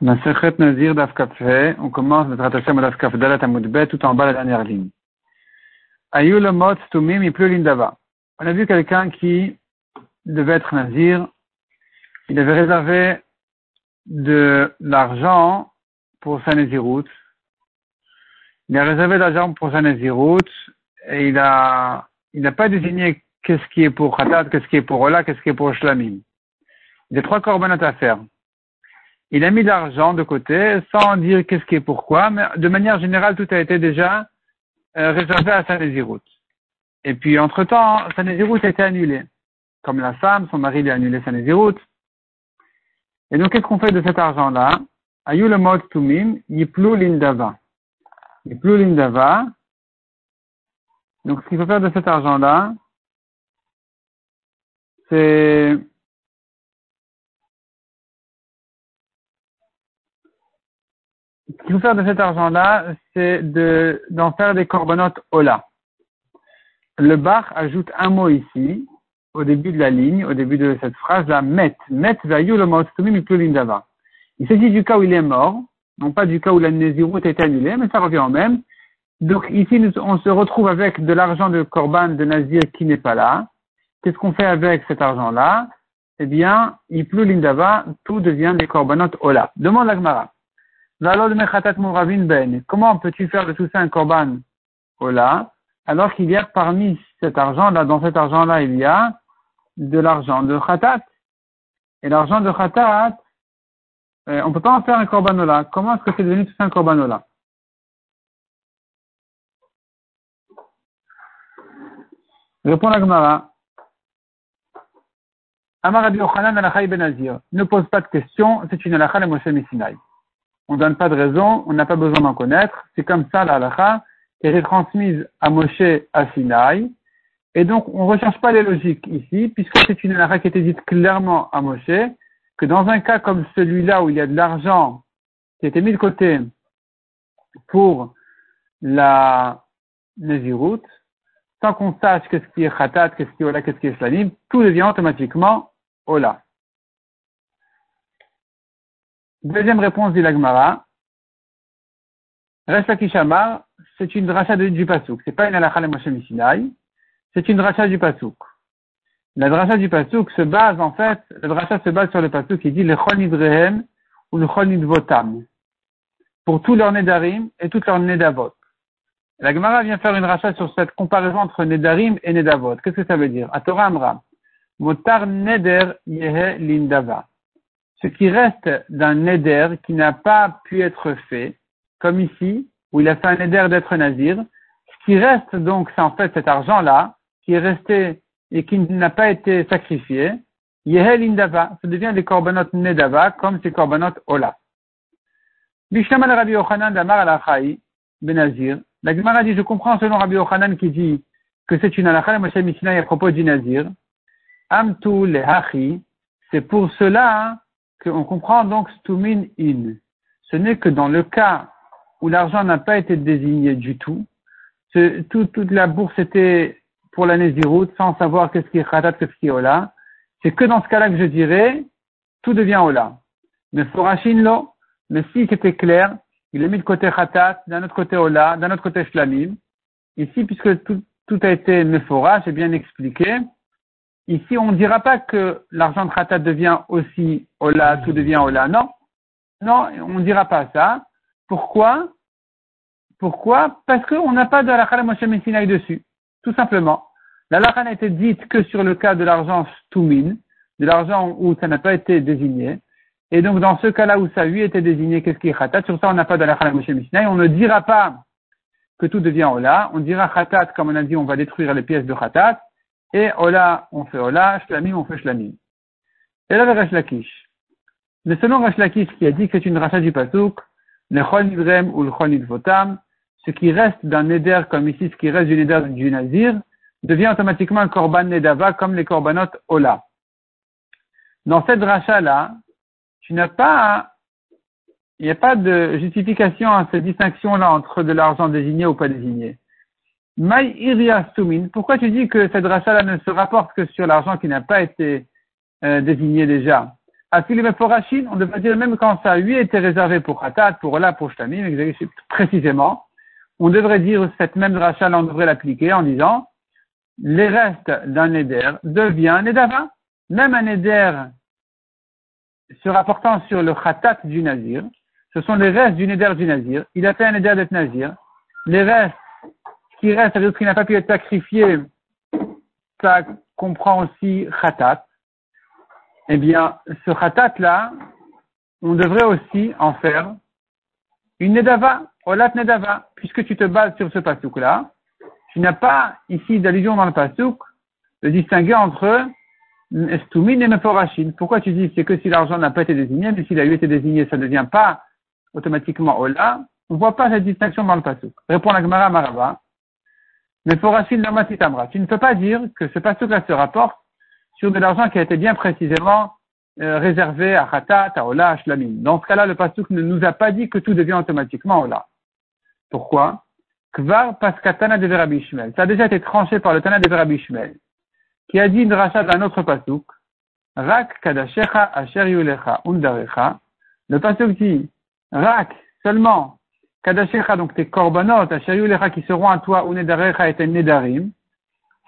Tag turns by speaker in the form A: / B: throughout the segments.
A: Masechet Nazir d'Afkafé, on commence notre attachement d'Afkaf Dalat Amoudbet tout en bas la dernière ligne. Ayou le mot Tumim il pleut l'Indava. On a vu quelqu'un qui devait être Nazir, il avait réservé de l'argent pour sa Naziroute. Il a réservé de l'argent pour sa Naziroute et il a, il n'a pas désigné qu'est-ce qui est pour Khatat, qu'est-ce qui est pour Ola, qu'est-ce qui est pour Shlamim. Il y a trois corbanotes à faire il a mis l'argent de côté sans dire qu'est-ce qui est pourquoi, mais de manière générale, tout a été déjà euh, réservé à sa. Et puis, entre-temps, sa a été annulée. Comme la femme, son mari lui a annulé sa. Et donc, qu'est-ce qu'on fait de cet argent-là? Ayu le tumim, yiplu lindava. Yiplu lindava. Donc, ce qu'il faut faire de cet argent-là, c'est ce qu'il faut faire de cet argent-là, c'est de, d'en faire des corbanotes Ola. Le bar ajoute un mot ici, au début de la ligne, au début de cette phrase-là, met. Met vayu le Il s'agit du cas où il est mort, non pas du cas où la est annulée, mais ça revient au même. Donc ici, on se retrouve avec de l'argent de Corban de Nazir qui n'est pas là. Qu'est-ce qu'on fait avec cet argent-là? Eh bien, il pleut l'indava, tout devient des corbanotes Ola. Demande la Gemara. Ben. Comment peux-tu faire de tout ça un korban Ola, alors qu'il y a parmi cet argent-là, dans cet argent-là, il y a de l'argent de khatat. Et l'argent de khatat, euh, on ne peut pas en faire un korban Ola. Comment est-ce que c'est devenu tout ça un korban Ola Répond la Gemara. Amar Yochanan Ben Ne pose pas de question, c'est une alakha de Moshe Missinai on ne donne pas de raison, on n'a pas besoin d'en connaître. C'est comme ça la halakha qui est transmise à Moshe à Sinaï. Et donc, on ne recherche pas les logiques ici, puisque c'est une halakha qui était dite clairement à Moshe, que dans un cas comme celui-là où il y a de l'argent qui a été mis de côté pour la Nézirut, sans qu'on sache qu'est-ce qui est Khatat, qu'est-ce qui est Ola, qu'est-ce qui est Slanim, tout devient automatiquement Ola. Deuxième réponse dit l'Agmara. Resta Kishamar, c'est une dracha du Pasouk. C'est pas une halakha le Moshe c'est une dracha du Pasouk. La dracha du Pasouk se base, en fait, la dracha se base sur le Pasouk qui dit le Chol Nidrehem ou le Chol Nidvotam. Pour tous leurs Nedarim et toutes leurs Nedavot. La Gemara vient faire une rachat sur cette comparaison entre Nedarim et Nedavot. Qu'est-ce que ça veut dire? Torah Amra. Motar Neder Yehe Lindava ce qui reste d'un neder qui n'a pas pu être fait, comme ici, où il a fait un neder d'être nazir, ce qui reste donc, c'est en fait cet argent-là, qui est resté et qui n'a pas été sacrifié, Yehel Indava, ça devient des korbanot nedava, comme ces korbanot ola. Bishamal Rabbi Yochanan d'Amar al Benazir. La Gemara dit, je comprends selon Rabbi Yochanan qui dit que c'est une alakha, Moshe Mishnah à propos du nazir. Amtu lehachi, c'est pour cela qu'on comprend donc stumin in. Ce n'est que dans le cas où l'argent n'a pas été désigné du tout, toute la bourse était pour l'année Nézirut sans savoir qu'est-ce qui est khatat, qu'est-ce qui est ola. C'est que dans ce cas-là que je dirais, tout devient ola. Mais forashin lo, mais si c'était clair, il est mis de côté khatat, d'un autre côté ola, d'un autre côté shlamim. Ici, puisque tout, tout a été mephora, j'ai bien expliqué, Ici, on ne dira pas que l'argent de Khatat devient aussi Ola, tout devient Ola. Non. Non, on ne dira pas ça. Pourquoi? Pourquoi? Parce qu'on n'a pas de la Moshe Messinaï dessus. Tout simplement. La lacha n'a été dite que sur le cas de l'argent Stumin, de l'argent où ça n'a pas été désigné. Et donc, dans ce cas-là où ça lui était désigné, qu'est-ce qui est Khatat? Sur ça, on n'a pas de la Moshe Messinaï. On ne dira pas que tout devient Ola. On dira Khatat, comme on a dit, on va détruire les pièces de Khatat. Et Ola, on fait Ola, Shlamim, on fait Shlamim. Et là, le Lakish. Mais selon Lakish qui a dit que c'est une rachat du Pasuk, le Chol ou le Chol ce qui reste d'un Neder comme ici, ce qui reste du Neder du Nazir, devient automatiquement un Korban Nedava comme les Korbanot Ola. Dans cette rachat-là, tu n'as pas, il n'y a pas de justification à cette distinction-là entre de l'argent désigné ou pas désigné. Maï. Pourquoi tu dis que cette rachat-là ne se rapporte que sur l'argent qui n'a pas été euh, désigné déjà? On devrait dire même quand ça lui était réservé pour Khatat, pour Ola, pour Shlamim, précisément, on devrait dire cette même rachat, on devrait l'appliquer en disant, les restes d'un Neder devient un Nedava. Même un Neder se rapportant sur le Khatat du Nazir, ce sont les restes du Neder du Nazir. Il a fait un Neder d'être Nazir. Les restes qui restent, c'est-à-dire qu'il n'a pas pu être sacrifié, ça comprend aussi Khatat. Eh bien, ce Khatat-là, on devrait aussi en faire une Nedava, Olat Nedava, puisque tu te bases sur ce pasouk-là. Tu n'as pas ici d'allusion dans le pasouk de distinguer entre Estumin et Meforashim. Pourquoi tu dis c'est que si l'argent n'a pas été désigné, mais s'il a eu été désigné, ça ne devient pas automatiquement Ola. On ne voit pas cette distinction dans le pasouk. Répond la Gemara Marava. Meforashim Tamra. Tu ne peux pas dire que ce pasouk-là se rapporte sur de l'argent qui a été bien précisément euh, réservé à Khatat, à Ola, à Shlamim. Dans ce cas-là, le pasouk ne nous a pas dit que tout devient automatiquement Ola. Pourquoi? Kvar Paskatana de Rabbi Ça a déjà été tranché par le Tana de Rabbi qui a dit une rachat d'un autre pasouk, Rak kadashecha asher yulecha undarecha. Le pasouk dit, Rak, seulement, kadashecha, donc tes korbanot, yulecha, qui seront à toi, unedarecha et nedarim,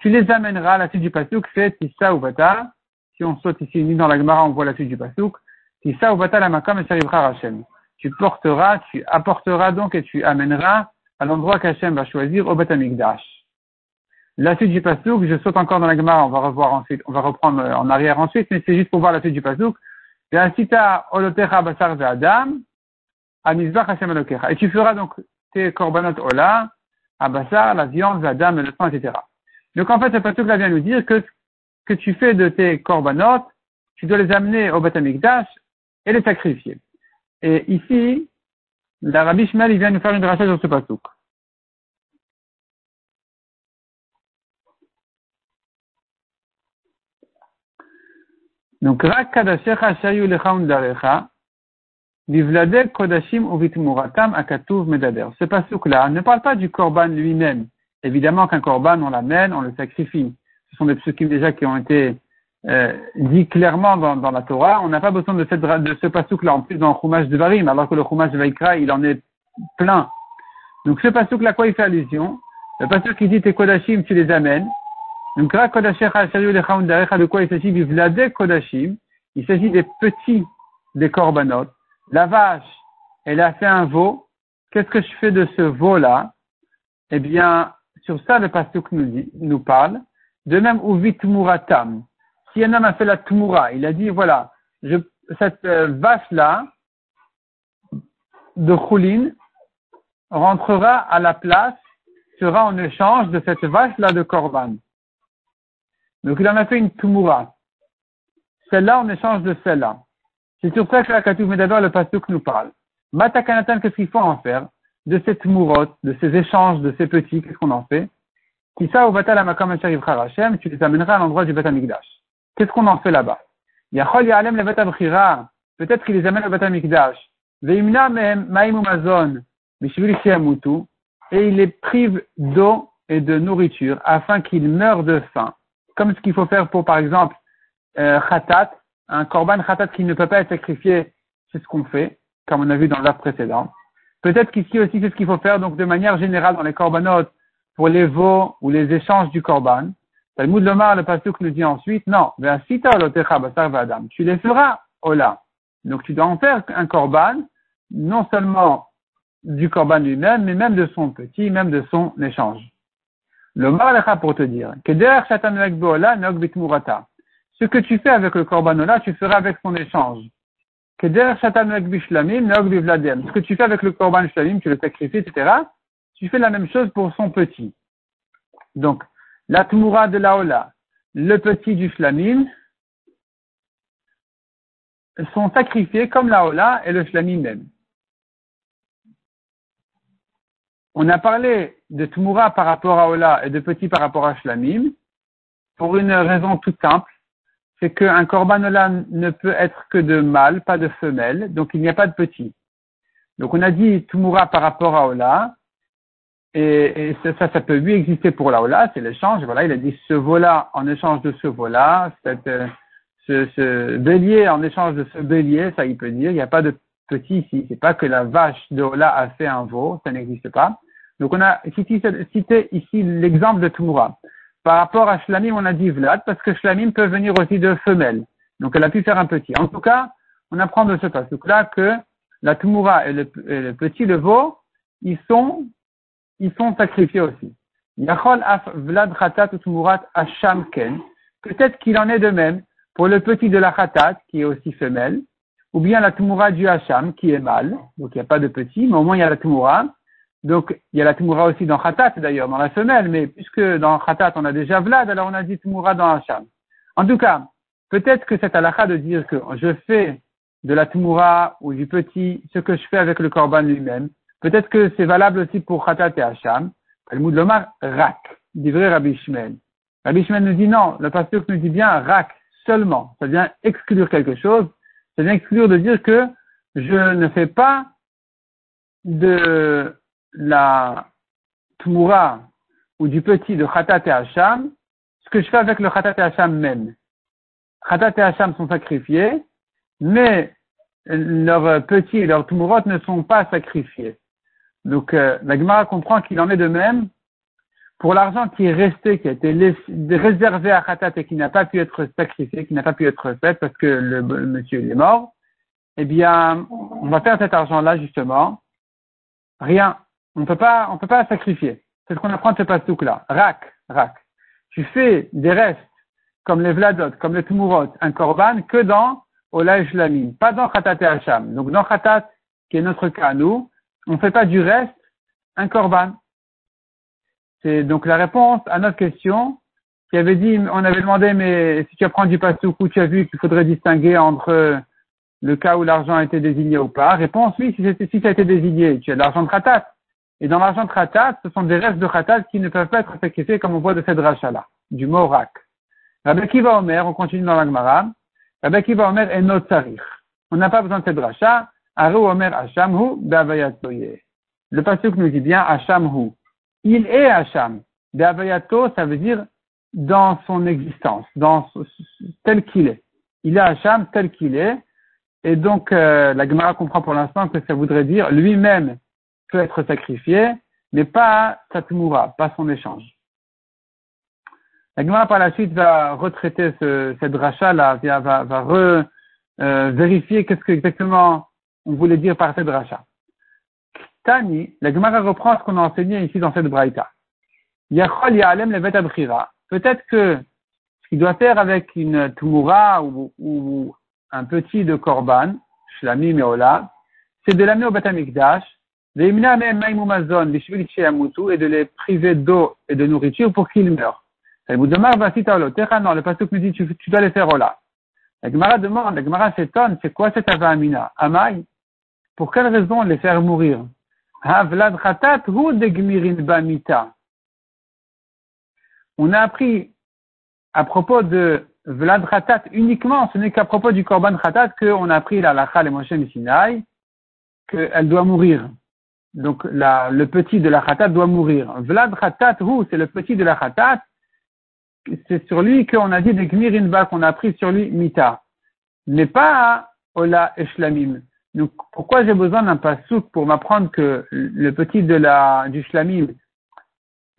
A: tu les amèneras, la suite du pasouk, c'est tissa ou bata. Si on saute ici, ni dans la Gemara, on voit la suite du pasouk. Tissa ou bata la makam et Hashem. Tu porteras, tu apporteras donc et tu amèneras à l'endroit qu'Hachem va choisir au Batamikdash. La suite du pasouk, je saute encore dans la Gemara, on va revoir ensuite, on va reprendre en arrière ensuite, mais c'est juste pour voir la suite du pasouk. Olotecha basar Et tu feras donc tes korbanot ola, basar, la viande, ve'adam, le sang, etc. Donc en fait, ce pasouk là vient nous dire que que tu fais de tes korbanot, tu dois les amener au Batamikdash et les sacrifier. Et ici, la Rabbi Shmuel, il vient nous faire une rachat sur ce pasouk. Donc, Shayu Kodashim. Ce pasouk-là ne parle pas du korban lui-même. Évidemment qu'un korban, on l'amène, on le sacrifie. Ce sont des psukim déjà qui ont été euh, dit clairement dans, dans, la Torah. On n'a pas besoin de, ce pasouk-là en plus dans le Chumash de Varim, alors que le Chumash de Vaikra, il en est plein. Donc ce pasouk-là, quoi il fait allusion? Le pasouk qui dit tes kodashim, tu les amènes. Donc, de quoi il s'agit? Il s'agit des petits des korbanot. La vache, elle a fait un veau. Qu'est-ce que je fais de ce veau-là? Eh bien, sur ça, le pasteur nous, dit, nous parle. De même, ou vitmuratam. Si un homme a fait la tumura, il a dit, voilà, cette euh, vache-là, de Choulin, rentrera à la place, sera en échange de cette vache-là de Korban. Donc il en a fait une tumura. Celle-là en échange de celle-là. C'est sur ça que la Katouf Medador, le pasteur nous parle. Matakanatan, qu'est-ce qu'il faut en faire de cette tumurot, de ces échanges, de ces petits, qu'est-ce qu'on en fait ça au Batal Amakam Hashem, tu les amèneras à l'endroit du Batamikdash. Qu'est-ce qu'on en fait là-bas Yachol Ya'alem le Batamchira, peut-être qu'il les amène au Batamikdash. Veimna Maim Mazon, Mishvili et il les prive d'eau et de nourriture afin qu'ils meurent de faim comme ce qu'il faut faire pour, par exemple, euh, khatat, un korban khatat qui ne peut pas être sacrifié, c'est ce qu'on fait, comme on a vu dans l'art précédent. Peut-être qu'ici aussi, c'est ce qu'il faut faire, donc de manière générale, dans les korbanot, pour les veaux ou les échanges du korban. Talmud Lomar, le pasteur nous dit ensuite, non, tu les feras, ola. Donc tu dois en faire un korban, non seulement du korban lui-même, mais même de son petit, même de son échange. Le marlecha pour te dire que derrière ce que tu fais avec le korbanola, tu feras avec son échange. Que ce que tu fais avec le korban shlamim, tu le sacrifies, etc. Tu fais la même chose pour son petit. Donc, la tmura de la le petit du shlamim, sont sacrifiés comme la et le shlamim même. On a parlé de Tmura par rapport à Ola et de Petit par rapport à Shlamim pour une raison toute simple. C'est qu'un Korban Ola ne peut être que de mâle, pas de femelle, donc il n'y a pas de petit. Donc on a dit Tmura par rapport à Ola, et, ça, ça, peut lui exister pour la Ola, c'est l'échange. Voilà, il a dit ce veau-là en échange de ce veau-là, ce, ce, bélier en échange de ce bélier, ça il peut dire, il n'y a pas de petit ici, c'est pas que la vache de Ola a fait un veau, ça n'existe pas. Donc on a cité, cité ici l'exemple de Tumura. Par rapport à Shlamim, on a dit Vlad, parce que Shlamim peut venir aussi de femelle. Donc elle a pu faire un petit. En tout cas, on apprend de ce passage-là que la Tumura et le, petit, le veau, ils sont, ils sont sacrifiés aussi. Yachol af Vlad Khatat Tumurat Hasham Ken. Peut-être qu'il en est de même pour le petit de la Khatat, qui est aussi femelle, ou bien la Tumura du Hacham, qui est mâle. Donc il n'y a pas de petit, mais au moins il y a la Tumura. Donc, il y a la Tumura aussi dans Khatat, d'ailleurs, dans la femelle, mais puisque dans Khatat, on a déjà Vlad, alors on a dit Tumura dans Hacham. En tout cas, peut-être que cette halakha de dire que je fais de la Tumura ou du petit ce que je fais avec le Korban lui-même, peut-être que c'est valable aussi pour Khatat et Hacham. Talmud Lomar, Rak, dit vrai Rabbi Shmuel. Rabbi Shmuel nous dit non, le pasteur nous dit bien Rak seulement. Ça vient exclure quelque chose. Ça vient exclure de dire que je ne fais pas de la Tmoura ou du petit de Khatat et Hacham, ce que je fais avec le Khatat et Hacham même. Khatat et Hacham sont sacrifiés, mais leurs petits et leurs Tmourot ne sont pas sacrifiés. Donc euh, la Gemara comprend qu'il en est de même pour l'argent qui est resté, qui a été réservé à Khatat et qui n'a pas pu être sacrifié, qui n'a pas pu être fait parce que le, monsieur est mort, eh bien, on va faire cet argent-là justement. Rien on peut pas, on peut pas sacrifier. C'est ce qu'on apprend de ce pastouk-là. Rak, rak. Tu fais des restes, comme les vladot, comme les tumurot, un korban, que dans Ola Lamim, pas dans Khatat et Hacham. Donc dans Khatat, qui est notre cas, nous, on fait pas du reste un korban. C'est donc la réponse à notre question qui avait dit, on avait demandé, mais si tu apprends du pastouk où tu as vu qu'il faudrait distinguer entre le cas où l'argent a été désigné ou pas? Réponse, oui, si, si ça a été désigné, tu as de l'argent de Khatat. Et dans l'argent de khatat, ce sont des restes de khatat qui ne peuvent pas être sacrifiés comme on voit de cette rachat-là, du mot rak. Rabbi Kiva Omer, on continue dans l'Agmara. Rabbi Kiva Omer est notarir. On n'a pas besoin de cette rachat. Aru Omer Be'avayatoye. Le passage nous dit bien Hashamhu. Il est Hasham. Be'avayato, ça veut dire dans son existence, dans tel qu'il est. Il est Hacham tel qu'il est. Et donc, euh, la Gemara comprend pour l'instant que ça voudrait dire lui-même peut être sacrifié, mais pas sa pas son échange. La Gemara par la suite va retraiter ce, cette rachat-là, va, va re, euh, vérifier qu'est-ce que exactement on voulait dire par cette rachat. Tani, la Gemara reprend ce qu'on a enseigné ici dans cette braïta. Yachol ya'alem levet Peut-être que ce qu'il doit faire avec une tumura ou, un petit de korban, shlamim et ola, c'est de l'amener au Betamikdash et de les priver d'eau et de nourriture pour qu'ils meurent. Le pasteur nous dit, tu, dois les faire là. La Gemara demande, la Gemara s'étonne, c'est quoi cette avamina? Amai? Pour quelle raison les faire mourir? On a appris à propos de Vlad Khatat uniquement, ce n'est qu'à propos du Korban Khatat qu'on a appris la Lacha et Moshe Sinai, qu'elle doit mourir. Donc la, le petit de la khatat doit mourir. Vlad khatat, c'est le petit de la khatat. C'est sur lui qu'on a dit des gmirinba, qu'on a pris sur lui mita. Mais pas ola eshlamim. Donc pourquoi j'ai besoin d'un pasouk pour m'apprendre que le petit de la, du shlamim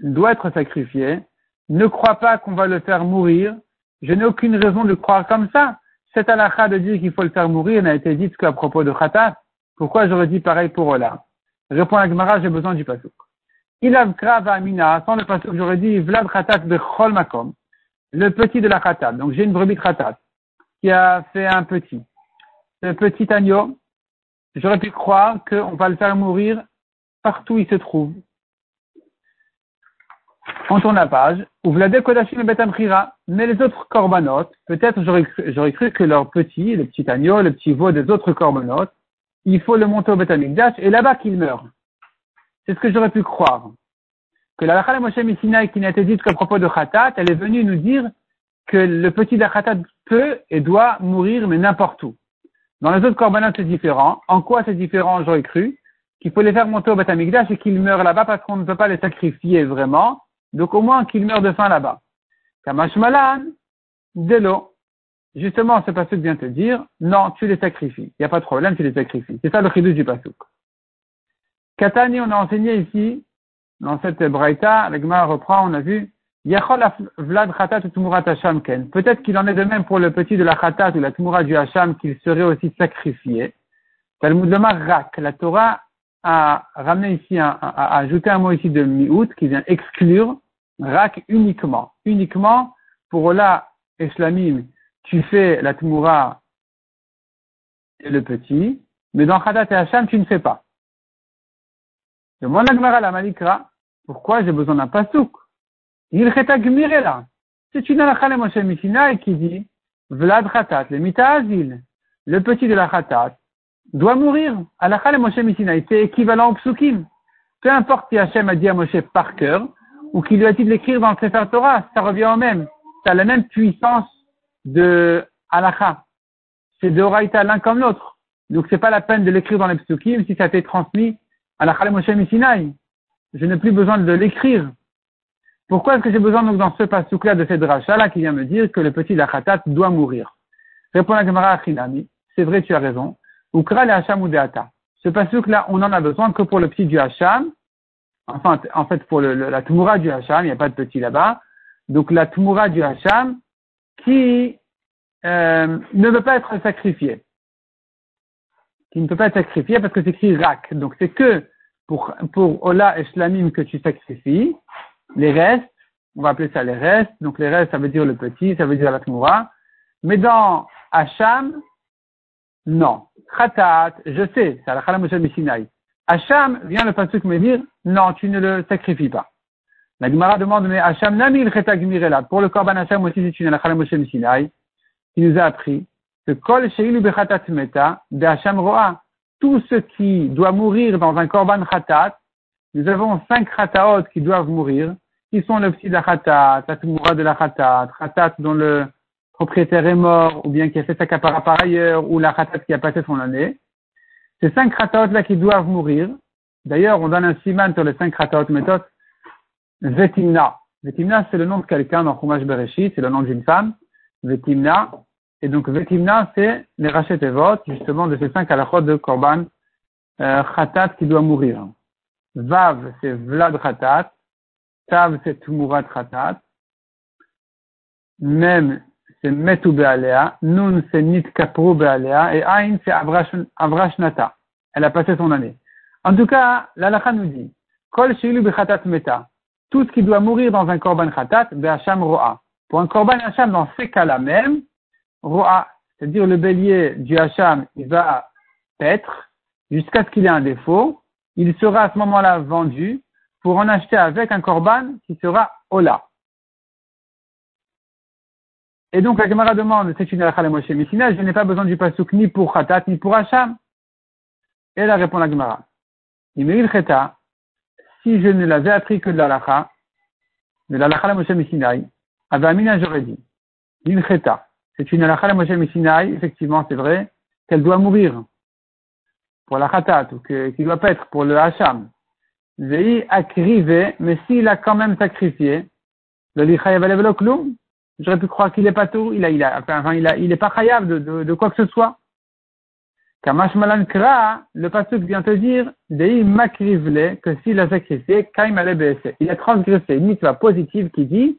A: doit être sacrifié? Ne crois pas qu'on va le faire mourir. Je n'ai aucune raison de croire comme ça. Cette halakha de dire qu'il faut le faire mourir n'a été dite qu'à propos de khatat. Pourquoi j'aurais dit pareil pour Ola? Répond la Gemara, j'ai besoin du pasouk. Il a amina, sans le pasouk, j'aurais dit Vlad khatat bechol makom, le petit de la khatat. Donc j'ai une brebis khatat qui a fait un petit. Ce petit agneau, j'aurais pu croire qu'on va le faire mourir partout où il se trouve. On tourne la page. Vlad kodashim et betam Mais les autres korbanot, peut-être j'aurais cru que leur petit, le petit agneau, le petit veau des autres korbanot, il faut le monter au Betamikdash et là-bas qu'il meurt. C'est ce que j'aurais pu croire. Que la Lachal Moshe Messinaï qui n'a été dite qu'à propos de Khatat, elle est venue nous dire que le petit Khatat peut et doit mourir, mais n'importe où. Dans les autres korbanot, c'est différent. En quoi c'est différent, j'aurais cru Qu'il faut les faire monter au Betamikdash et qu'ils meurent là-bas parce qu'on ne peut pas les sacrifier vraiment. Donc au moins qu'ils meurent de faim là-bas. Kamash Malan, de l'eau. Justement, ce pasuk vient te dire, non, tu les sacrifies. Il n'y a pas de problème, tu les sacrifies. C'est ça le chidouche du pasuk. Katani, on a enseigné ici, dans cette braïta, l'Egma reprend, on a vu, Vlad Hasham Ken. Peut-être qu'il en est de même pour le petit de la Khatat ou la Tumurat du Hasham qu'il serait aussi sacrifié. Talmud Rak. La Torah a ramené ici, a, ajouté un mot ici de Mi'ut qui vient exclure Rak uniquement. Uniquement pour Ola et tu fais la Tumura et le petit, mais dans Khatat et Hasham, tu ne fais pas. Demande la la Malikra, pourquoi j'ai besoin d'un pasouk il là. C'est une halakha le Moshe qui dit, Vlad Khatat, le Mitazil, le petit de la Khatat, doit mourir. Halakha le Moshe Mishinaï, c'est équivalent au psukim. Peu importe si Hachem a dit à Moshe par cœur, ou qu'il lui a dit de l'écrire dans le Sefer Torah, ça revient au même. Ça a la même puissance de halakha. C'est de Horaïta l'un comme l'autre. Donc c'est pas la peine de l'écrire dans les psukim si ça a été transmis à la Moshe Mishinaï. Je n'ai plus besoin de l'écrire. Pourquoi est-ce que j'ai besoin donc dans ce pasouk-là de cette rachat-là qui vient me dire que le petit Lachatat doit mourir? Répond la Gemara Achinami, c'est vrai, tu as raison. Ukra le Hacham Ce pasouk-là, on n'en a besoin que pour le petit du Hacham. Enfin, en fait, pour le, la Tumura du Hacham, il n'y a pas de petit là-bas. Donc la Tumura du Hacham qui euh, ne veut pas être sacrifié. Qui ne peut pas être sacrifié parce que c'est écrit Rak. Donc c'est que pour, pour Ola et Shlamim que tu sacrifies les restes, on va appeler ça les restes, donc les restes, ça veut dire le petit, ça veut dire la tmoura. Mais dans Hacham, non. Khatat, je sais, c'est la Khalam Sinai. Hacham, vient le pasuk me dire, non, tu ne le sacrifies pas. La Gemara demande, mais Hacham namil là. Pour le Korban Hacham aussi, c'est une la Khalam Sinai, qui nous a appris que Kol Sheilu Bechatat Meta, de Hacham Roa, tout ce qui doit mourir dans un Korban Khatat, nous avons cinq Khataot qui doivent mourir, qui sont le petit de la khatat, la tumura de la khatat, khatat dont le propriétaire est mort, ou bien qui a fait sa capara par ailleurs, ou la khatat qui a passé son année. Ces cinq khataot là qui doivent mourir. D'ailleurs, on donne un siman sur les cinq khataot méthodes. Vetimna. Vetimna, c'est le nom de quelqu'un dans Chumash Bereshit, c'est le nom d'une femme. Vetimna. Et donc, Vetimna, c'est les rachet et votes, justement, de ces cinq halachot de Korban, euh, khatat qui doit mourir. Vav, c'est Vlad khatat. Tav, c'est Tumurat Khatat. Mem, c'est Metu Bealea. Nun, c'est Nit Kapru Bealea. Et Ain, c'est Avrashnata. Elle a passé son année. En tout cas, l'Alacha nous dit, Kol Shilu Bechatat Meta. Tout ce qui doit mourir dans un Korban Khatat, Be'acham Ro'a. Pour un Korban Hacham, dans ces cas-là même, Ro'a, c'est-à-dire le bélier du Hacham, il va paître jusqu'à ce qu'il ait un défaut. Il sera à ce moment-là vendu pour en acheter avec un korban qui sera Ola. Et donc la Gemara demande, c'est une halakha Moshe je n'ai pas besoin du pasuk ni pour Khatat ni pour Hacham. Et là répond la Gemara. Il Cheta, si je ne l'avais appris que de l'halakha, de l'halakha Moshe Messinaï, avait Amina j'aurais dit, il Cheta, c'est une halakha Moshe Messinaï, effectivement c'est vrai, qu'elle doit mourir pour la Khatat, ou qu'il ne doit pas être pour le Hacham. Vei akrivé, mais s'il a quand même sacrifié, le lichayav j'aurais pu croire qu'il est pas tout, il a, enfin, il est pas de, de, quoi que ce soit. Kamash malan kra, le pasuk vient te dire, dei makrivle, que s'il a sacrifié, kaim Il a transgressé une mitzvah positive qui dit,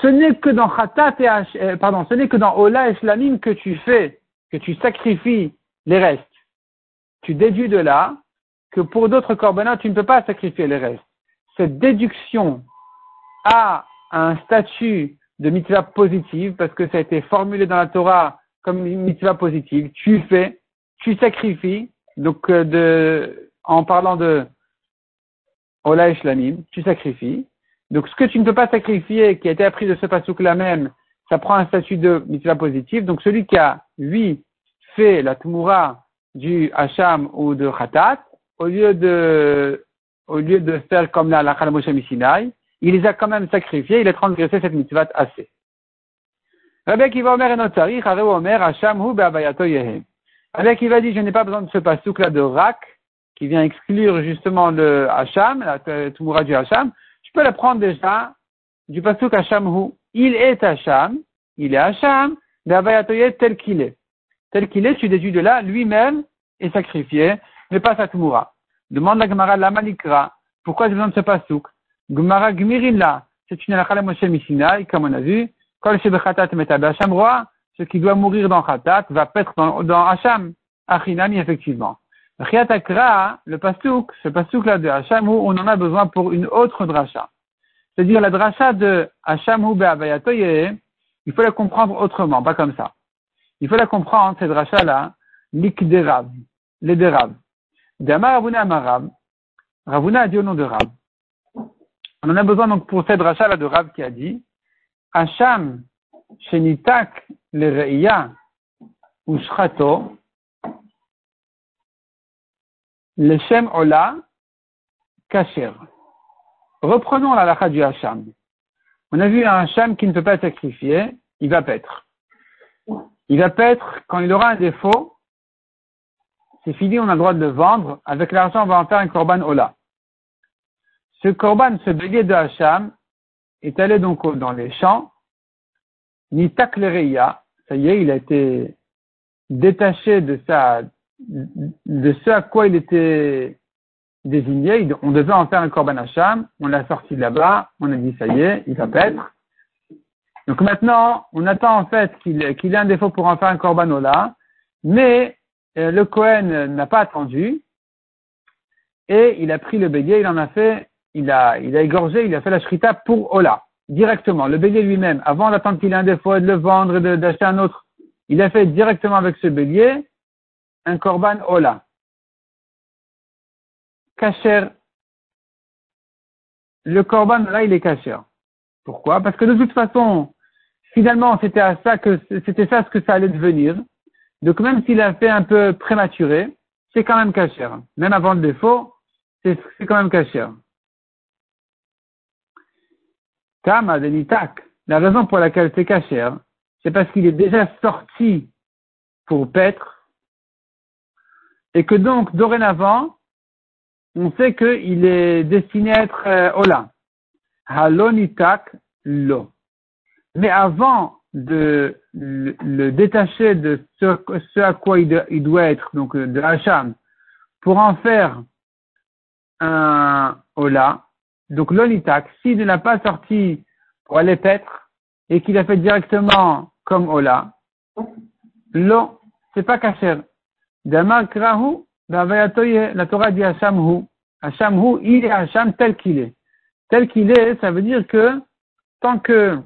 A: ce n'est que dans Khatat et euh, pardon, ce n'est que dans Ola et que tu fais, que tu sacrifies les restes. Tu déduis de là que pour d'autres korbanot, tu ne peux pas sacrifier les restes. Cette déduction a un statut de mitzvah positive parce que ça a été formulé dans la Torah comme une mitzvah positive. Tu fais, tu sacrifies, donc euh, de, en parlant de Ola et Shlamim, tu sacrifies. Donc ce que tu ne peux pas sacrifier, qui a été appris de ce pasouk-là même, ça prend un statut de mitzvah positive. Donc celui qui a, lui, fait la Tumura du Hacham ou de Khatat, au lieu de, au lieu de faire comme la la Moshe il les a quand même sacrifiés, il a transgressé cette mitzvah assez. Rabbi Akiva Omer et Omer, Hacham hu be'abayato yehem. Rabbi Akiva dit, je n'ai pas besoin de ce pasouk là de Rak, qui vient exclure justement le Hacham, la Tumura du Hacham. Je peux la prendre déjà du pasouk Hacham hu. Il est Hacham, il est Hacham, tel qu'il est. Tel qu'il est, tu déduis de là, lui-même est sacrifié, mais pas sa tmoura. Demande la Gemara la manikra. Pourquoi j'ai besoin de ce pasouk? Gemara gmirin C'est une halakha Moshe Misinaï, comme on a vu. Kol shebechatat metabe Hacham roi. Ce qui doit mourir dans Khatat va paître dans, dans Hacham. Achinami, effectivement. Chiatakra, le pasouk, ce pasouk-là de Hacham, on en a besoin pour une autre dracha. C'est-à-dire la dracha de Hacham ou il faut la comprendre autrement, pas comme ça. Il faut la comprendre, cette dracha-là, l'ikderav, les derav. D'Amar Ravuna Amarab, Ravuna a dit au nom de Rav. On en a besoin donc pour cette dracha-là de Rav qui a dit, Hacham, Shenitak, le Re'ia, ou Shrato, le Shem Ola, Kacher. Reprenons la lacha du Hacham. On a vu un Hacham qui ne peut pas être sacrifié, il va paître. Il va paître quand il aura un défaut, c'est fini, on a le droit de le vendre. Avec l'argent, on va en faire un korban Ola. Ce korban, ce bélier de Hacham, est allé donc dans les champs. Nitak ça y est, il a été détaché de sa, de ce à quoi il était désigné. On devait en faire un korban Hacham. On l'a sorti de là-bas. On a dit, ça y est, il va paître. Donc maintenant, on attend en fait qu'il ait un défaut pour en faire un korban Ola. Mais le Cohen n'a pas attendu et il a pris le bélier, il en a fait, il a, il a égorgé, il a fait la shrita pour Ola, directement. Le bélier lui-même, avant d'attendre qu'il ait un défaut et de le vendre et d'acheter un autre, il a fait directement avec ce bélier un korban Ola. Kacher. Le korban là, il est kacher. Pourquoi? Parce que de toute façon, finalement, c'était à ça que c'était ça ce que ça allait devenir. Donc même s'il a fait un peu prématuré, c'est quand même caché. Même avant le défaut, c'est quand même caché. Kama Denitak, la raison pour laquelle c'est caché, c'est parce qu'il est déjà sorti pour paître, et que donc, dorénavant, on sait qu'il est destiné à être euh, Ola. Halonitak lo. Mais avant de le, détacher de ce, à quoi il, doit être, donc de Hacham, pour en faire un Ola, donc l'Olitak, s'il ne l'a pas sorti pour aller paître et qu'il a fait directement comme Ola, l'eau, c'est pas kacher. Damar krahu, la Torah dit Hacham hu. Hacham hu, il est Hacham tel qu'il est. Tel qu'il est, ça veut dire que tant que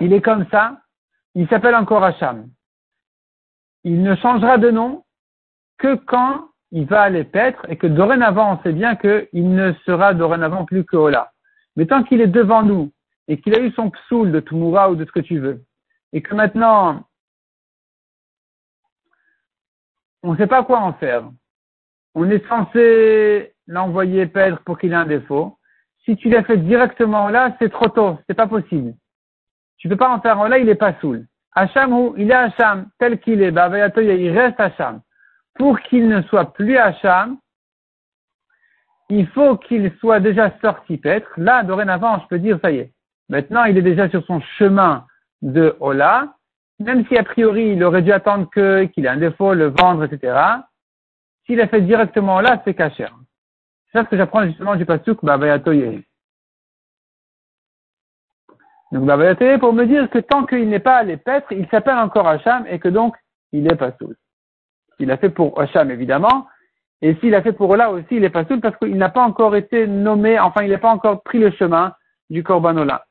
A: il est comme ça, il s'appelle encore Hacham. Il ne changera de nom que quand il va aller paître et que dorénavant on sait bien qu'il ne sera dorénavant plus que Ola. Mais tant qu'il est devant nous et qu'il a eu son psoul de Tumura ou de ce que tu veux, et que maintenant on ne sait pas quoi en faire, on est censé l'envoyer paître pour qu'il ait un défaut. Si tu l'as fait directement là, c'est trop tôt, c'est pas possible. Tu peux pas en faire là, il est pas saoul. Hacham il est Hacham, tel qu'il est, bah, il reste Hacham. Pour qu'il ne soit plus Hacham, il faut qu'il soit déjà sorti paître. Là, dorénavant, je peux dire, ça y est. Maintenant, il est déjà sur son chemin de Ola. Même si a priori, il aurait dû attendre que, qu'il ait un défaut, le vendre, etc. S'il a fait directement là, c'est caché. C'est ça ce que j'apprends justement du Pasuk, bah, donc, bah, pour me dire que tant qu'il n'est pas allé paître, il s'appelle encore Hacham et que donc, il est pas soul. Il a fait pour Hacham, évidemment. Et s'il a fait pour là aussi, il est pas soul parce qu'il n'a pas encore été nommé, enfin, il n'a pas encore pris le chemin du Korban Ola.